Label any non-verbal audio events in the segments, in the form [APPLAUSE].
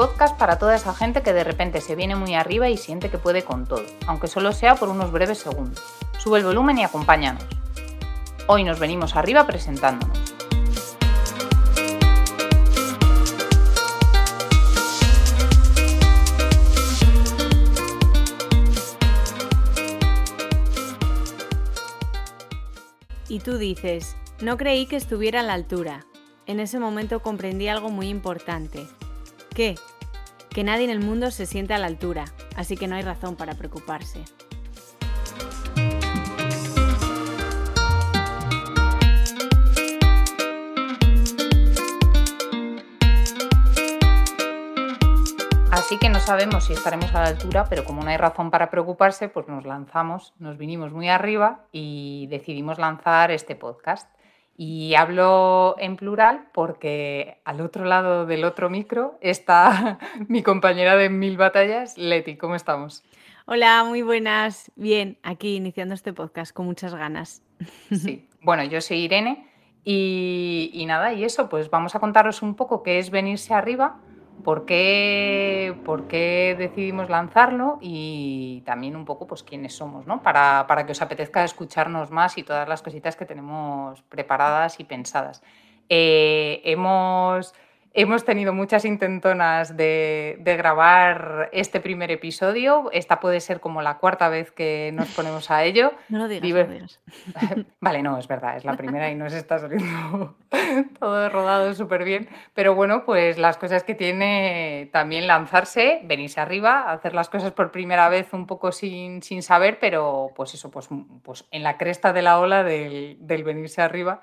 Podcast para toda esa gente que de repente se viene muy arriba y siente que puede con todo, aunque solo sea por unos breves segundos. Sube el volumen y acompáñanos. Hoy nos venimos arriba presentándonos. Y tú dices, no creí que estuviera a la altura. En ese momento comprendí algo muy importante. ¿Qué? Que nadie en el mundo se siente a la altura, así que no hay razón para preocuparse. Así que no sabemos si estaremos a la altura, pero como no hay razón para preocuparse, pues nos lanzamos, nos vinimos muy arriba y decidimos lanzar este podcast. Y hablo en plural porque al otro lado del otro micro está [LAUGHS] mi compañera de mil batallas, Leti. ¿Cómo estamos? Hola, muy buenas. Bien, aquí iniciando este podcast con muchas ganas. [LAUGHS] Sí, bueno, yo soy Irene y, y nada, y eso, pues vamos a contaros un poco qué es venirse arriba por qué, por qué decidimos lanzarlo y también un poco pues quiénes somos, ¿no? Para, para, que os apetezca escucharnos más y todas las cositas que tenemos preparadas y pensadas. Eh, hemos Hemos tenido muchas intentonas de, grabar este primer episodio. Esta puede ser como la cuarta vez que nos ponemos a ello. No lo digas. [LAUGHS] vale, no, es verdad, es la primera y nos está saliendo [LAUGHS] todo rodado súper bien. Pero bueno, pues las cosas que tiene también lanzarse, venirse arriba, hacer las cosas por primera vez un poco sin, sin saber, pero pues eso, pues, pues en la cresta de la ola del, del venirse arriba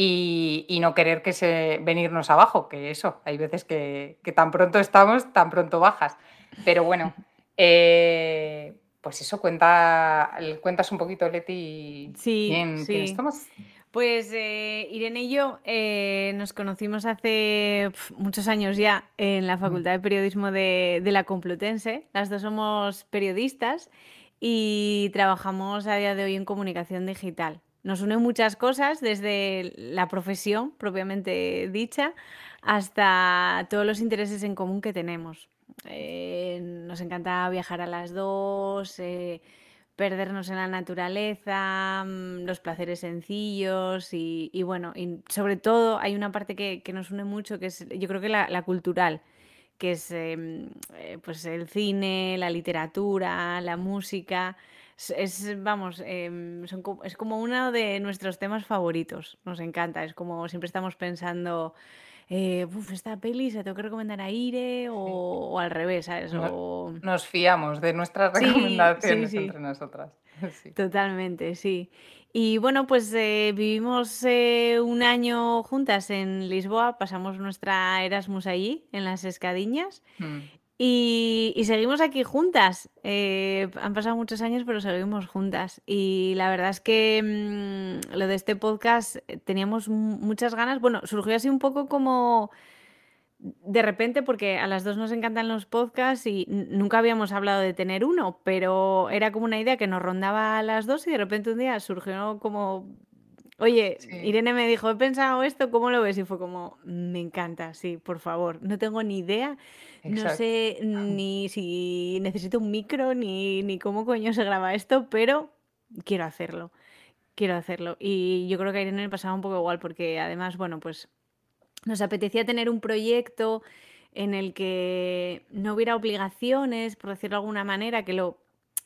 y, no querer que se venirnos abajo, que eso, hay veces que, tan pronto estamos, tan pronto bajas. Pero bueno, [LAUGHS] eh, pues eso, cuenta, cuentas un poquito, Leti, sí, quién, sí. estamos. Pues eh, Irene y yo eh, nos conocimos hace muchos años ya en la Facultad de Periodismo de, de, la Complutense. Las dos somos periodistas y trabajamos a día de hoy en comunicación digital. Nos unen muchas cosas, desde la profesión propiamente dicha hasta todos los intereses en común que tenemos. Eh, nos encanta viajar a las dos, eh, perdernos en la naturaleza, mm, los placeres sencillos y, bueno, y sobre todo hay una parte que, nos une mucho, que es yo creo que la, cultural, que es em, eh, pues el cine, la literatura, la música es, vamos, em, es como uno de nuestros temas favoritos. Nos encanta. Es como siempre estamos pensando, eh, esta peli se tengo que recomendar a Ire o, al revés, ¿sabes? Nos fiamos de nuestras recomendaciones entre nosotras. [LAUGHS] Totalmente, sí. Y bueno, pues eh, vivimos eh, un año juntas en Lisboa, pasamos nuestra Erasmus allí, en las Escadiñas. Mm. Y, seguimos aquí juntas. Eh, han pasado muchos años, pero seguimos juntas. Y la verdad es que mm, lo de este podcast teníamos muchas ganas. Bueno, surgió así un poco como de repente, porque a las dos nos encantan los podcasts y nunca habíamos hablado de tener uno, pero era como una idea que nos rondaba a las dos y de repente un día surgió como Oye, Irene me dijo, he pensado esto, ¿cómo lo ves? Y fue como, me encanta, sí, por favor. No tengo ni idea, no sé ni si necesito un micro, ni, ni cómo coño se graba esto, pero quiero hacerlo, quiero hacerlo. Y yo creo que a Irene le pasaba un poco igual, porque además, bueno, pues nos apetecía tener un proyecto en el que no hubiera obligaciones, por decirlo de alguna manera, que lo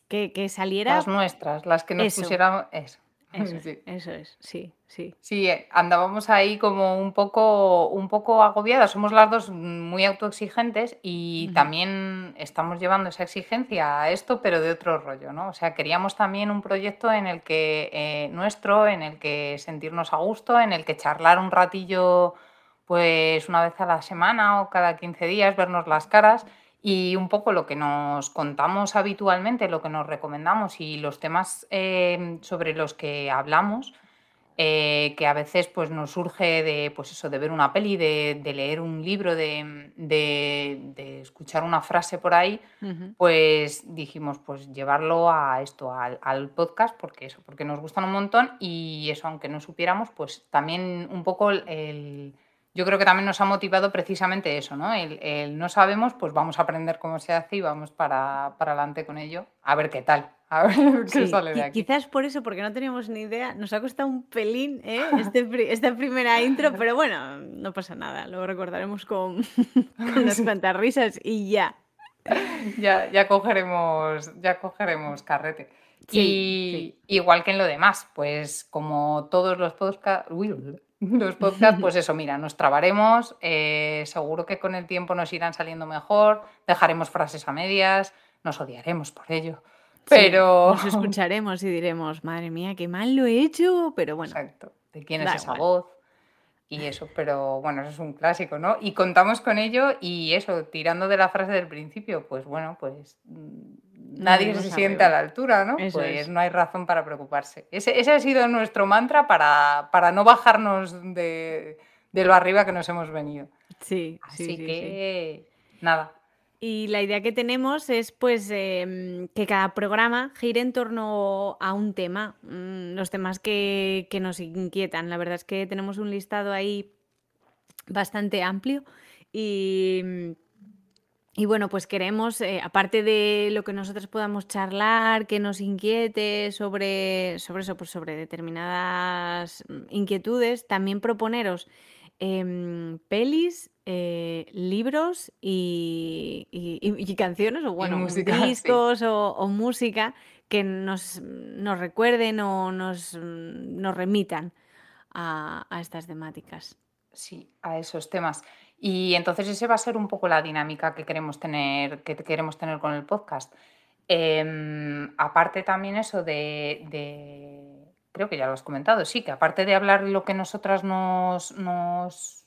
que, que saliera. Las nuestras, las que nos pusiéramos. Eso. [LAUGHS] Eso, es, sí, sí. Sí, eh, andábamos ahí como un poco, un poco agobiadas. Somos las dos muy autoexigentes y también estamos llevando esa exigencia a esto, pero de otro rollo, ¿no? O sea, queríamos también un proyecto en el que eh, nuestro, en el que sentirnos a gusto, en el que charlar un ratillo, pues una vez a la semana o cada 15 días, vernos las caras y un poco lo que nos contamos habitualmente, lo que nos recomendamos y los temas eh, sobre los que hablamos, eh, que a veces pues, nos surge de, pues eso, de ver una peli, de, leer un libro, de, escuchar una frase por ahí, pues dijimos, pues llevarlo a esto, al, podcast, porque eso, porque nos gustan un montón y eso, aunque no supiéramos, pues también un poco el yo creo que también nos ha motivado precisamente eso, ¿no? El, no sabemos, pues vamos a aprender cómo se hace y vamos para, para adelante con ello, a ver qué tal, a ver [LAUGHS] qué sale de aquí. Quizás por eso, porque no teníamos ni idea, nos ha costado un pelín ¿eh? este, esta primera intro, [LAUGHS] pero bueno, no pasa nada, lo recordaremos con, [LAUGHS] con unas cuantas risas y ya. Ya, ya cogeremos, ya cogeremos carrete. y igual que en lo demás, pues como todos los podcasts, los podcasts, pues [LAUGHS] eso, mira, nos trabaremos, eh, seguro que con el tiempo nos irán saliendo mejor, dejaremos frases a medias, nos odiaremos por ello. Pero. nos [LAUGHS] escucharemos y diremos, madre mía, qué mal lo he hecho, pero bueno. Exacto. ¿De quién es esa voz? Y eso, pero bueno, eso es un clásico, ¿no? Y contamos con ello y eso, tirando de la frase del principio, pues bueno, pues mm, nadie se siente a la altura, ¿no? pues no hay razón para preocuparse. Ese, ese, ha sido nuestro mantra para, para no bajarnos de, de, lo arriba que nos hemos venido. Sí, Así que, nada, y la idea que tenemos es pues em, que cada programa gire en torno a un tema, mm, los temas que, nos inquietan. La verdad es que tenemos un listado ahí bastante amplio y, y bueno, pues queremos, eh, aparte de lo que nosotros podamos charlar, que nos inquiete sobre, sobre eso, pues sobre determinadas mm, inquietudes, también proponeros em, pelis eh, libros y, canciones, o bueno, [LAUGHS] discos o, música que nos, nos recuerden o nos, nos remitan a, estas temáticas. Sí, a esos temas. Y entonces ese va a ser un poco la dinámica que queremos tener, que queremos tener con el podcast. Em, aparte también eso de, de, creo que ya lo has comentado, sí, que aparte de hablar lo que nosotras nos, nos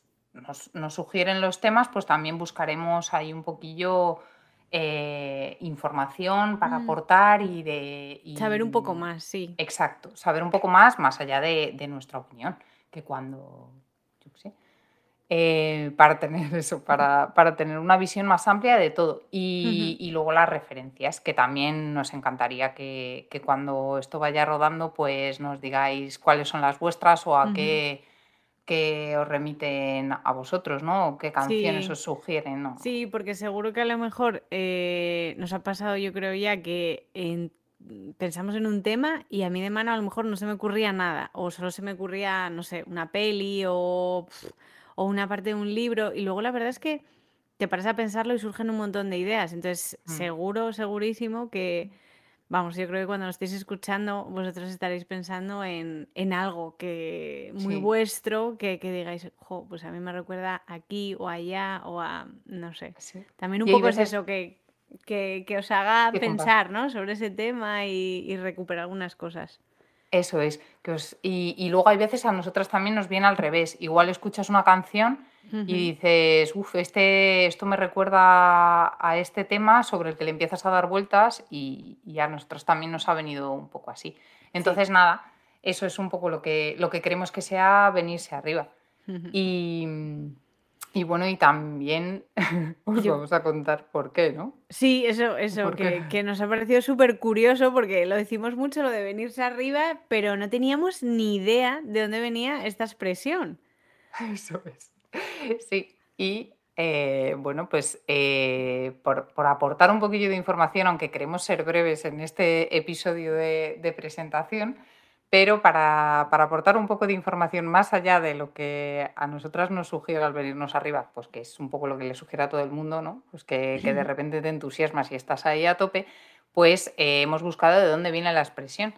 nos, sugieren los temas, pues también buscaremos ahí un poquillo eh, información para mm. aportar y de... saber un poco más, sí. Exacto, saber un poco más más allá de, nuestra opinión, que cuando, yo qué sé, eh, para tener [LAUGHS] eso, para, tener una visión más amplia de todo. Y, luego las referencias, que también nos encantaría que, cuando esto vaya rodando, pues nos digáis cuáles son las vuestras o a qué que os remiten a vosotros, ¿no? qué canciones os sugieren, ¿no? Sí, porque seguro que a lo mejor eh, nos ha pasado, yo creo ya, que pensamos en un tema y a mí de mano a lo mejor no se me ocurría nada, o solo se me ocurría, no sé, una peli o, o una parte de un libro, y luego la verdad es que te paras a pensarlo y surgen un montón de ideas. Entonces, mm. seguro, segurísimo que Vamos, yo creo que cuando lo estéis escuchando, vosotros estaréis pensando en, algo que muy vuestro, que, digáis, jo, pues a mí me recuerda aquí o allá o a, no sé. También un poco es eso, que, que, os haga pensar ¿no? sobre ese tema y, recuperar algunas cosas. Eso es. Que os, y, y, luego hay veces a nosotras también nos viene al revés. Igual escuchas una canción y dices, uff, este, esto me recuerda a este tema sobre el que le empiezas a dar vueltas y, a nosotros también nos ha venido un poco así. Entonces, nada, eso es un poco lo que, lo que queremos que sea venirse arriba. y, y, bueno, y también [LAUGHS] os vamos a contar por qué, ¿no? Sí, eso, eso, que, que, nos ha parecido súper curioso porque lo decimos mucho, lo de venirse arriba, pero no teníamos ni idea de dónde venía esta expresión. [LAUGHS] Eso es. Sí, y eh, bueno, pues eh, por, aportar un poquillo de información, aunque queremos ser breves en este episodio de, presentación, pero para, aportar un poco de información más allá de lo que a nosotras nos sugiere al venirnos arriba, pues que es un poco lo que le sugiere a todo el mundo, ¿no? Pues que, de repente te entusiasmas y estás ahí a tope, pues eh, hemos buscado de dónde viene la expresión.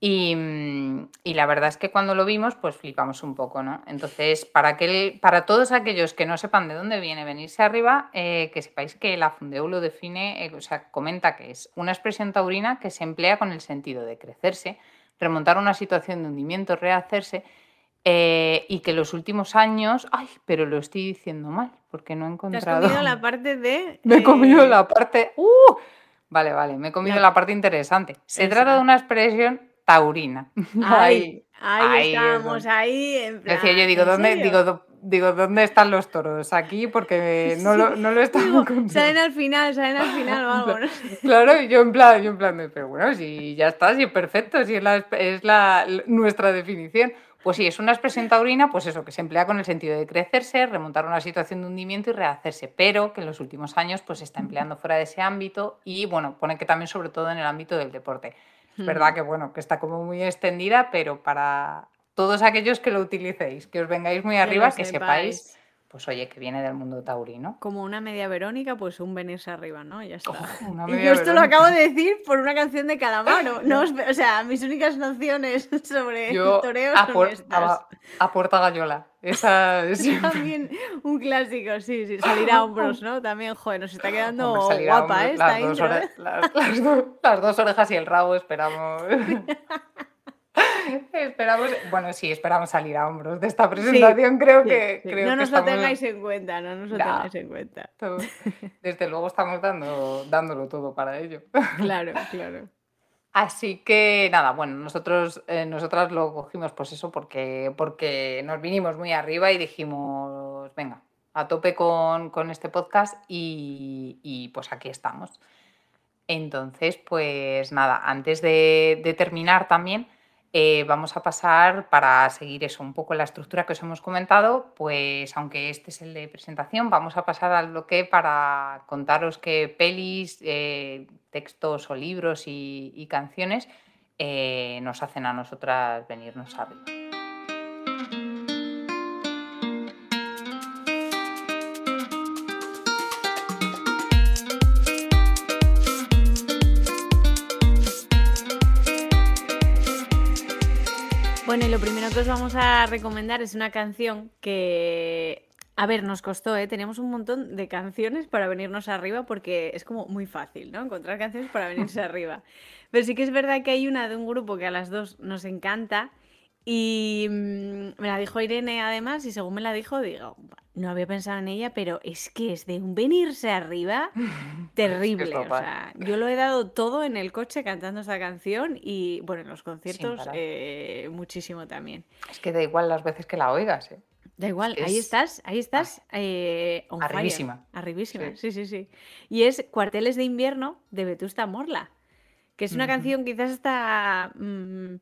Mm, y, la verdad es que cuando lo vimos, pues flipamos un poco, ¿no? Entonces, para, que para todos aquellos que no sepan de dónde viene venirse arriba, eh, que sepáis que la Fundeu lo define, eh, o sea, comenta que es una expresión taurina que se emplea con el sentido de crecerse, remontar una situación de hundimiento, rehacerse, eh, y que los últimos años, ay, pero lo estoy diciendo mal, porque no he encontrado. ¿Te has comido la [LAUGHS] parte de. Me he comido la parte. ¡Uh! Vale, vale, me he comido la, parte interesante. Se trata de una expresión taurina. [LAUGHS] Ahí, ahí, estamos, ahí. Decía yo, digo, ¿dónde, digo, digo, ¿dónde están los toros? Aquí porque no lo, no lo estamos Salen al final, salen al final o [LAUGHS] algo, ¿no? Claro, y yo en plan, yo en plan, pero bueno, si ya está, si es perfecto, si es, la, es la, nuestra definición. Pues sí, es una expresión taurina, pues eso, que se emplea con el sentido de crecerse, remontar una situación de hundimiento y rehacerse, pero que en los últimos años pues se está empleando fuera de ese ámbito y bueno, pone que también sobre todo en el ámbito del deporte. Es verdad que bueno, que está como muy extendida, pero para todos aquellos que lo utilicéis, que os vengáis muy arriba, que sepáis pues oye, que viene del mundo taurino. Como una media Verónica, pues un venirse arriba, ¿no? Ya está. y yo esto lo acabo de decir por una canción de Calamaro. [LAUGHS] No, o sea, mis únicas nociones [LAUGHS] sobre yo toreo a son estas. A, Puerta Gallola. Esa [LAUGHS] es También un clásico, sí, sí. Salir a hombros, ¿no? También, joder, nos está quedando guapa, ¿eh? Esta las, dos las dos orejas y el rabo esperamos. Esperamos, bueno, sí, esperamos salir a hombros de esta presentación. creo que. no nos lo tengáis en cuenta, no nos lo tengáis en cuenta. [LAUGHS] desde luego estamos dando, dándolo todo para ello. Claro, [LAUGHS] claro. Así que nada, bueno, nosotros, eh, nosotras lo cogimos pues eso porque, porque nos vinimos muy arriba y dijimos, venga, a tope con, este podcast y, y, pues aquí estamos. Entonces, pues nada, antes de, de terminar también, eh, vamos a pasar para seguir eso, un poco la estructura que os hemos comentado, pues aunque este es el de presentación, vamos a pasar al bloque para contaros qué pelis, eh, textos o libros y, canciones eh, nos hacen a nosotras venirnos arriba. Bueno, y lo primero que os vamos a recomendar es una canción que, a ver, nos costó, ¿eh? Teníamos un montón de canciones para venirnos arriba porque es como muy fácil, ¿no? Encontrar canciones para venirse [LAUGHS] arriba. Pero sí que es verdad que hay una de un grupo que a las dos nos encanta y mm, me la dijo Irene además y según me la dijo, digo, no había pensado en ella, pero es que es de un venirse arriba [LAUGHS] terrible. o sea, yo lo he dado todo en el coche cantando esta canción y bueno, en los conciertos eh, muchísimo también. Es que da igual las veces que la oigas, ¿eh? Da igual, ahí estás, ahí estás. Eh, arribísima. Arribísima, sí. sí, sí, Y es Cuarteles de invierno de Vetusta Morla, que es una canción quizás hasta... Mm,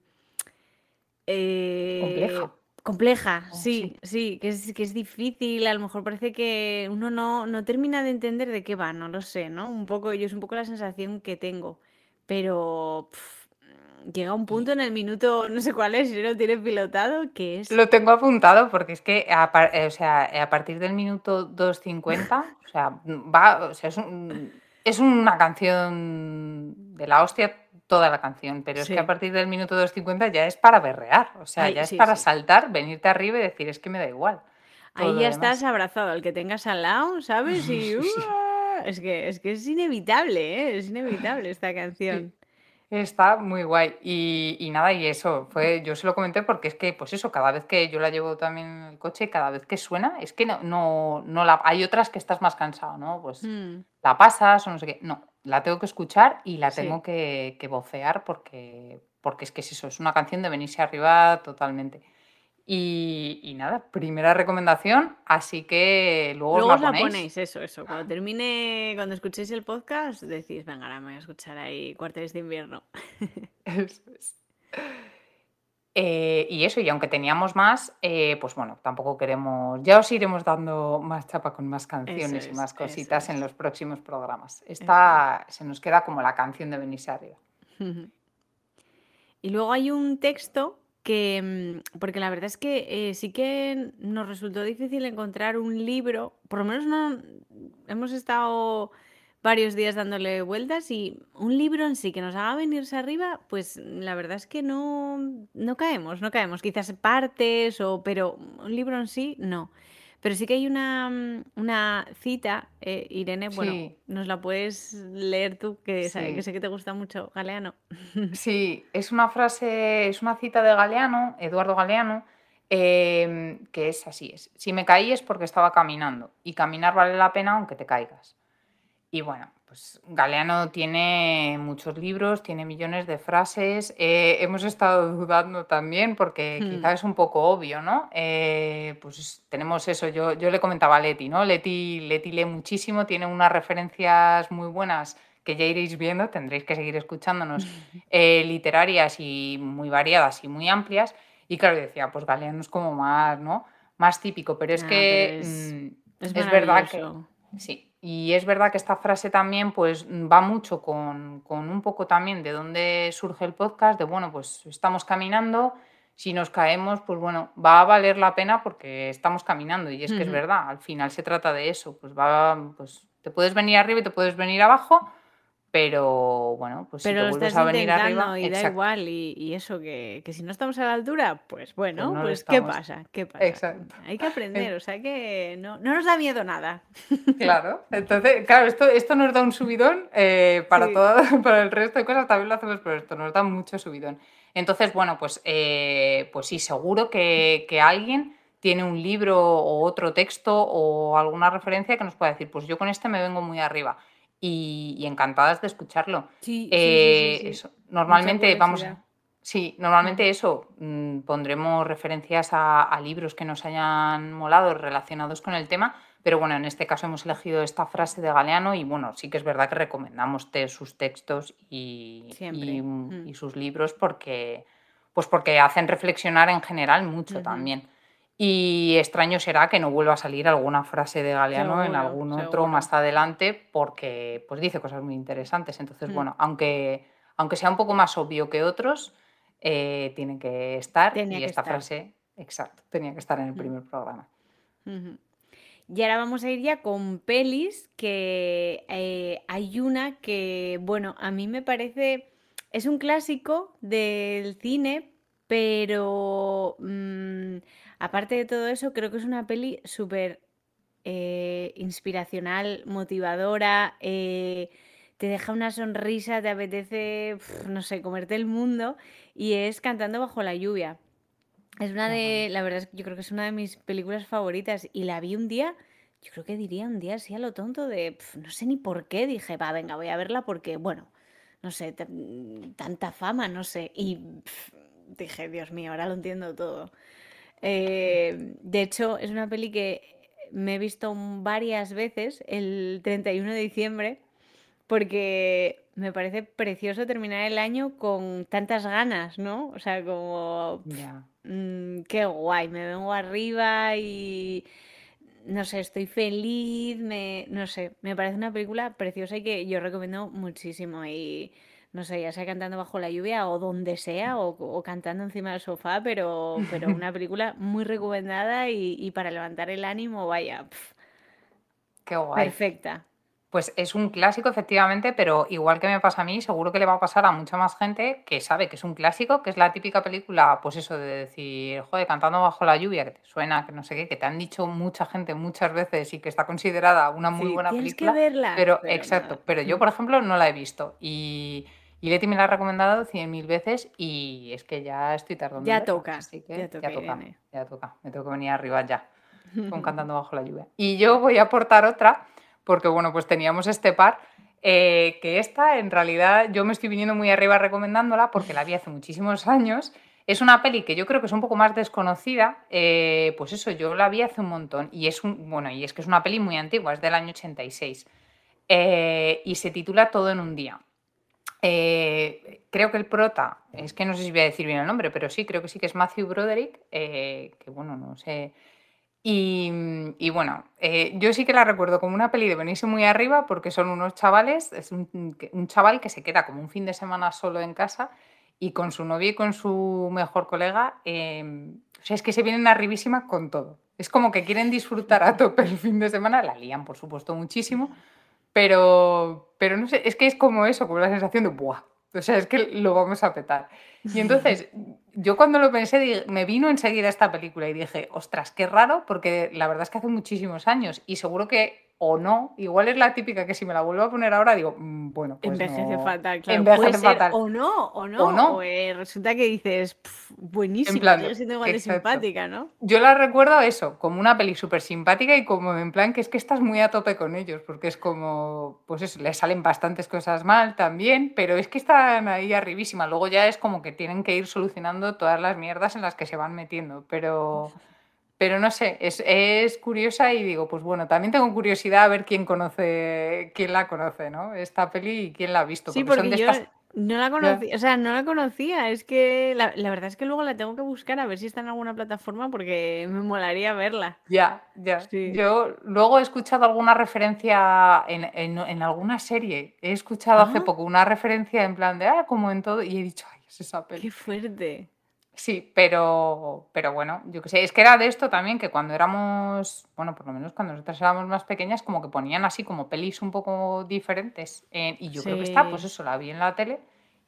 eh, compleja. Compleja, oh, sí, sí, que, es, que es difícil, a lo mejor parece que uno no, no termina de entender de qué va, no lo sé, ¿no? Un poco, yo es un poco la sensación que tengo, pero llega un punto en el minuto, no sé cuál es, si lo tienes pilotado, que es... Lo tengo apuntado porque es que a, eh, o sea, a partir del minuto 2.50, o sea, va, o sea, es, es una canción de la hostia toda la canción, pero es que a partir del minuto 2.50 ya es para berrear, o sea, ya es para saltar, venirte arriba y decir, es que me da igual. Ahí ya estás abrazado al que tengas al lado, ¿sabes? Y [LAUGHS] es, que, es que es inevitable, ¿eh? es inevitable esta canción. [LAUGHS] Está muy guay. Y, nada, y eso, fue, yo se lo comenté porque es que, pues eso, cada vez que yo la llevo también en el coche, cada vez que suena, es que no, no, no la. Hay otras que estás más cansado, ¿no? Pues mm. la pasas o no sé qué. No, la tengo que escuchar y la tengo que, que vocear porque, porque es que es eso, es una canción de venirse arriba totalmente. Y, nada, primera recomendación, así que luego, luego os la, ponéis. eso, eso. Cuando termine, cuando escuchéis el podcast, decís, venga, ahora me voy a escuchar ahí cuarteles de invierno. [LAUGHS] Eso es. Eh, y eso, y aunque teníamos más, eh, pues bueno, tampoco queremos, ya os iremos dando más chapa con más canciones y más cositas en los próximos programas. Esta se nos queda como la canción de venirse arriba. Y luego hay un texto que, mm, porque la verdad es que eh, sí que nos resultó difícil encontrar un libro, por lo menos no, hemos estado varios días dándole vueltas y un libro en sí que nos haga venirse arriba, pues la verdad es que no, no caemos, no caemos, quizás partes, o, pero un libro en sí, no. Pero sí que hay una, una cita, eh, Irene, bueno, nos la puedes leer tú, que, que sé que te gusta mucho, Galeano. [LAUGHS] Sí, es una frase, es una cita de Galeano, Eduardo Galeano, em, que es así, es, si me caí es porque estaba caminando, y caminar vale la pena aunque te caigas. Y bueno, pues Galeano tiene muchos libros, tiene millones de frases. Eh, hemos estado [LAUGHS] dudando también porque hmm. quizás es un poco obvio, ¿no? Eh, pues tenemos eso, yo, yo le comentaba a Leti, ¿no? Leti, Leti lee muchísimo, tiene unas referencias muy buenas que ya iréis viendo, tendréis que seguir escuchándonos, [LAUGHS] eh, literarias y muy variadas y muy amplias. Y claro, decía, pues Galeano es como más, ¿no? Más típico, pero es que mm, es, verdad que... Sí, y es verdad que esta frase también pues va mucho con, con, un poco también de dónde surge el podcast, de bueno, pues estamos caminando, si nos caemos, pues bueno, va a valer la pena porque estamos caminando y es que es verdad, al final se trata de eso, pues va, pues te puedes venir arriba y te puedes venir abajo, pero bueno, pues si te vuelves a venir arriba. Y da igual, y, eso, que, si no estamos a la altura, pues bueno, pues, pues ¿qué pasa? ¿qué pasa? Exacto. Hay que aprender, o sea que no, nos da miedo nada. [LAUGHS] Claro, entonces, claro, esto, esto nos da un subidón eh, para, todo, [LAUGHS] para el resto de cosas, también lo hacemos, pero esto nos da mucho subidón. Entonces, bueno, pues, eh, pues sí, seguro que, que alguien tiene un libro o otro texto o alguna referencia que nos pueda decir, pues yo con este me vengo muy arriba y, encantadas de escucharlo. Sí, eh, normalmente vamos Sí, normalmente eso, mm, pondremos referencias a, libros que nos hayan molado relacionados con el tema, pero bueno, en este caso hemos elegido esta frase de Galeano y bueno, sí que es verdad que recomendamos sus textos y, mm, y, sus libros porque, pues porque hacen reflexionar en general mucho también. Y extraño será que no vuelva a salir alguna frase de Galeano en algún otro más adelante porque pues dice cosas muy interesantes. Entonces, mm. bueno, aunque, aunque sea un poco más obvio que otros, eh, tiene que estar. y esta frase, exacto, tenía que estar en el mm. primer programa. Y ahora vamos a ir ya con pelis, que eh, hay una que, bueno, a mí me parece, es un clásico del cine, pero... Mm, Aparte de todo eso, creo que es una peli súper eh, inspiracional, motivadora, eh, te deja una sonrisa, te apetece, no sé, comerte el mundo y es Cantando bajo la lluvia. Es una de, la verdad es que yo creo que es una de mis películas favoritas y la vi un día, yo creo que diría un día así a lo tonto de, no sé ni por qué, dije, va, venga, voy a verla porque, bueno, no sé, tanta fama, no sé, y dije, Dios mío, ahora lo entiendo todo. Eh, de hecho, es una peli que me he visto varias veces el 31 de diciembre porque me parece precioso terminar el año con tantas ganas, ¿no? O sea, como... Mm, qué guay, me vengo arriba y... No sé, estoy feliz, me, no sé, me parece una película preciosa y que yo recomiendo muchísimo. Y no sé, ya sea cantando bajo la lluvia o donde sea, o, cantando encima del sofá, pero, [LAUGHS] pero una película muy recomendada y, para levantar el ánimo, vaya. Qué guay. Perfecta. Pues es un clásico, efectivamente, pero igual que me pasa a mí, seguro que le va a pasar a mucha más gente que sabe que es un clásico, que es la típica película, pues eso, de decir, joder, cantando bajo la lluvia, que te suena, que no sé qué, que te han dicho mucha gente muchas veces y que está considerada una muy buena película. Que verla, pero, exacto, pero yo, por ejemplo, no la he visto. Y y Leti me la ha recomendado cien mil veces y es que ya estoy tardando. Ya toca. Así que ya toca, ya toca, Me tengo que venir arriba ya, [LAUGHS] con Cantando Bajo la Lluvia. Y yo voy a aportar otra, porque bueno, pues teníamos este par, eh, que esta en realidad yo me estoy viniendo muy arriba recomendándola porque la vi hace muchísimos años. Es una peli que yo creo que es un poco más desconocida, eh, pues eso, yo la vi hace un montón y es un, bueno, y es que es una peli muy antigua, es del año 86 eh, y se titula Todo en un día. Eh, creo que el prota, es que no sé si voy a decir bien el nombre, pero sí, creo que sí que es Matthew Broderick, eh, que bueno, no sé. Y, bueno, eh, yo sí que la recuerdo como una peli de venirse muy arriba porque son unos chavales, es un, chaval que se queda como un fin de semana solo en casa y con su novia y con su mejor colega, em, o sea, es que se vienen arribísima con todo. Es como que quieren disfrutar a tope el fin de semana, la lían por supuesto muchísimo, pero, pero no sé, es que es como eso, como la sensación de ¡buah! O sea, es que lo vamos a petar. Y entonces, [LAUGHS] yo cuando lo pensé, me vino enseguida esta película y dije, ostras, qué raro, porque la verdad es que hace muchísimos años y seguro que o no. Igual es la típica que si me la vuelvo a poner ahora digo, mm, bueno, pues Envejece fatal, claro. Envejece fatal. O no, o no. O no. Eh, resulta que dices, buenísimo, yo siendo igual de simpática, ¿no? Yo la recuerdo eso, como una peli súper simpática y como en plan que es que estás muy a tope con ellos, porque es como, pues eso, les salen bastantes cosas mal también, pero es que están ahí arribísima. Luego ya es como que tienen que ir solucionando todas las mierdas en las que se van metiendo, pero... [LAUGHS] Pero no sé, es, curiosa y digo, pues bueno, también tengo curiosidad a ver quién conoce, quién la conoce, ¿no? Esta peli y quién la ha visto. Sí, porque, yo No la conocía, o sea, no la conocía. Es que la, verdad es que luego la tengo que buscar a ver si está en alguna plataforma porque me molaría verla. Ya, ya. Yo luego he escuchado alguna referencia en, alguna serie. He escuchado hace ah. poco una referencia en plan de, ah, como en todo, y he dicho, ay, es esa peli. Qué fuerte. Sí, pero, pero bueno, yo qué sé, es que era de esto también que cuando éramos, bueno, por lo menos cuando nosotras éramos más pequeñas, como que ponían así como pelis un poco diferentes. y yo creo que está, pues eso, la vi en la tele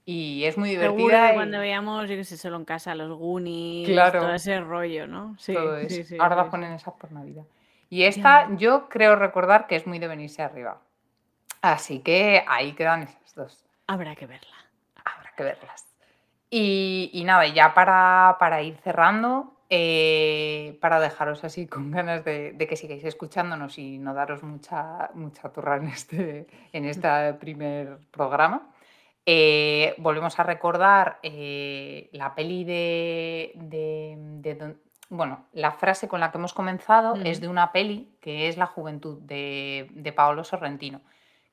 y es muy divertida. cuando veíamos, yo qué sé, solo en casa, los Goonies, claro, todo ese rollo, ¿no? Sí, sí, sí Ahora ponen esas por Navidad. Y esta yo creo recordar que es muy de venirse arriba. Así que ahí quedan esas dos. Habrá que verla. Habrá que verlas. Y, nada, ya para, para ir cerrando, eh, para dejaros así con ganas de, que sigáis escuchándonos y no daros mucha, mucha turra en este, en este [LAUGHS] primer programa, eh, volvemos a recordar eh, la peli de, Bueno, la frase con la que hemos comenzado es de una peli que es La juventud de, de Paolo Sorrentino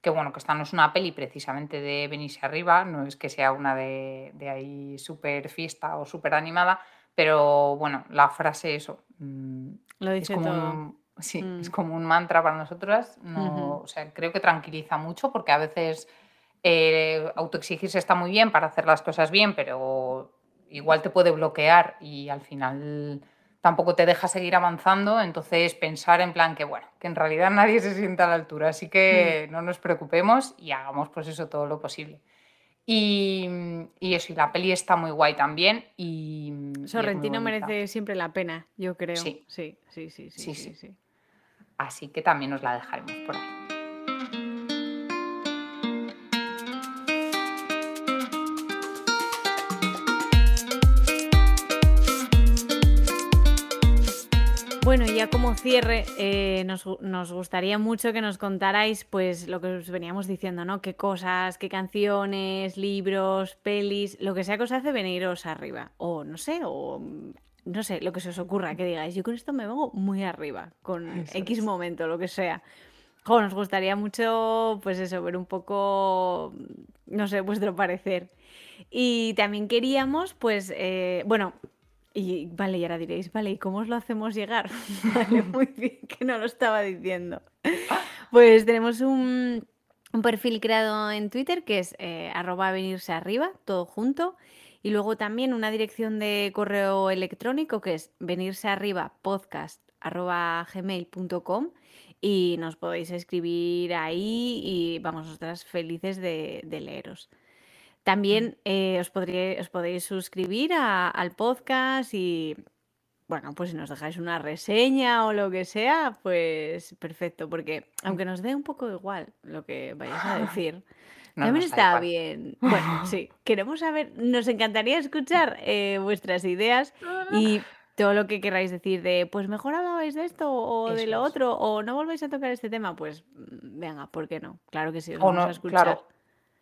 que bueno, que esta no es una peli precisamente de venirse arriba, no es que sea una de, ahí súper fiesta o súper animada, pero bueno, la frase eso. Mm, Lo dice es como Un, sí, es mm. como un mantra para nosotras. No, o sea, creo que tranquiliza mucho porque a veces eh, autoexigirse está muy bien para hacer las cosas bien, pero igual te puede bloquear y al final tampoco te deja seguir avanzando, entonces pensar en plan que, bueno, que en realidad [LAUGHS] nadie se sienta a la altura, así que mm. no nos preocupemos y hagamos pues eso todo lo posible. Y, eso, y la peli está muy guay también. Y, Sorrentino merece siempre la pena, yo creo. Sí, sí, sí, sí, sí, sí, sí. Así que también nos la dejaremos por ahí. Bueno, ya como cierre, eh, nos, gustaría mucho que nos contarais pues lo que os veníamos diciendo, ¿no? Qué cosas, qué canciones, libros, pelis, lo que sea que os hace veniros arriba. O no sé, o no sé, lo que se os ocurra, que digáis, yo con esto me vengo muy arriba, con X momento, lo que sea. nos gustaría mucho, pues eso, ver un poco, no sé, vuestro parecer. Y también queríamos, pues, eh, bueno, y vale, y ahora diréis, vale, ¿y cómo os lo hacemos llegar? [LAUGHS] vale, muy bien, [LAUGHS] que no lo estaba diciendo. Pues tenemos un, perfil creado en Twitter que es eh, arroba venirse arriba, todo junto. Y luego también una dirección de correo electrónico que es venirse arriba podcast arroba gmail.com y nos podéis escribir ahí y vamos, nosotras felices de leeros. También eh, os, os podéis suscribir al podcast y, bueno, pues si nos dejáis una reseña o lo que sea, pues perfecto, porque aunque nos dé un poco igual lo que vayáis a [LAUGHS] decir, también está bien. Bueno, [LAUGHS] sí, queremos saber, nos encantaría escuchar eh, vuestras ideas [LAUGHS] y todo lo que queráis decir de, pues mejor hablabais de esto o de lo otro, o no volváis a tocar este tema, pues mm, venga, ¿por qué no? Claro que sí, os vamos a escuchar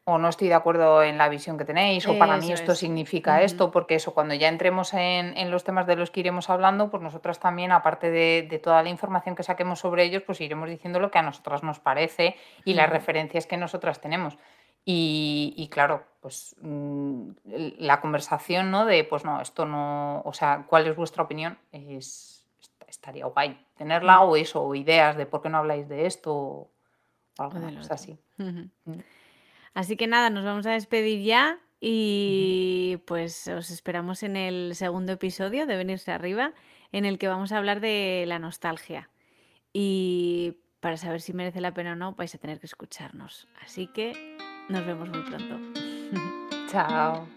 o no estoy de acuerdo en la visión que tenéis, o para mí esto significa esto, porque eso, cuando ya entremos en, los temas de los que iremos hablando, pues nosotras también, aparte de, toda la información que saquemos sobre ellos, pues iremos diciendo lo que a nosotras nos parece y las referencias que nosotras tenemos. Y, claro, pues mm, la conversación, ¿no? De, pues no, esto no, o sea, ¿cuál es vuestra opinión? Es, estaría guay tenerla o eso, o ideas de por qué no habláis de esto o algo así. Así que nada, nos vamos a despedir ya y pues os esperamos en el segundo episodio de Venirse Arriba, en el que vamos a hablar de la nostalgia. Y para saber si merece la pena o no, vais a tener que escucharnos. Así que nos vemos muy pronto. Chao.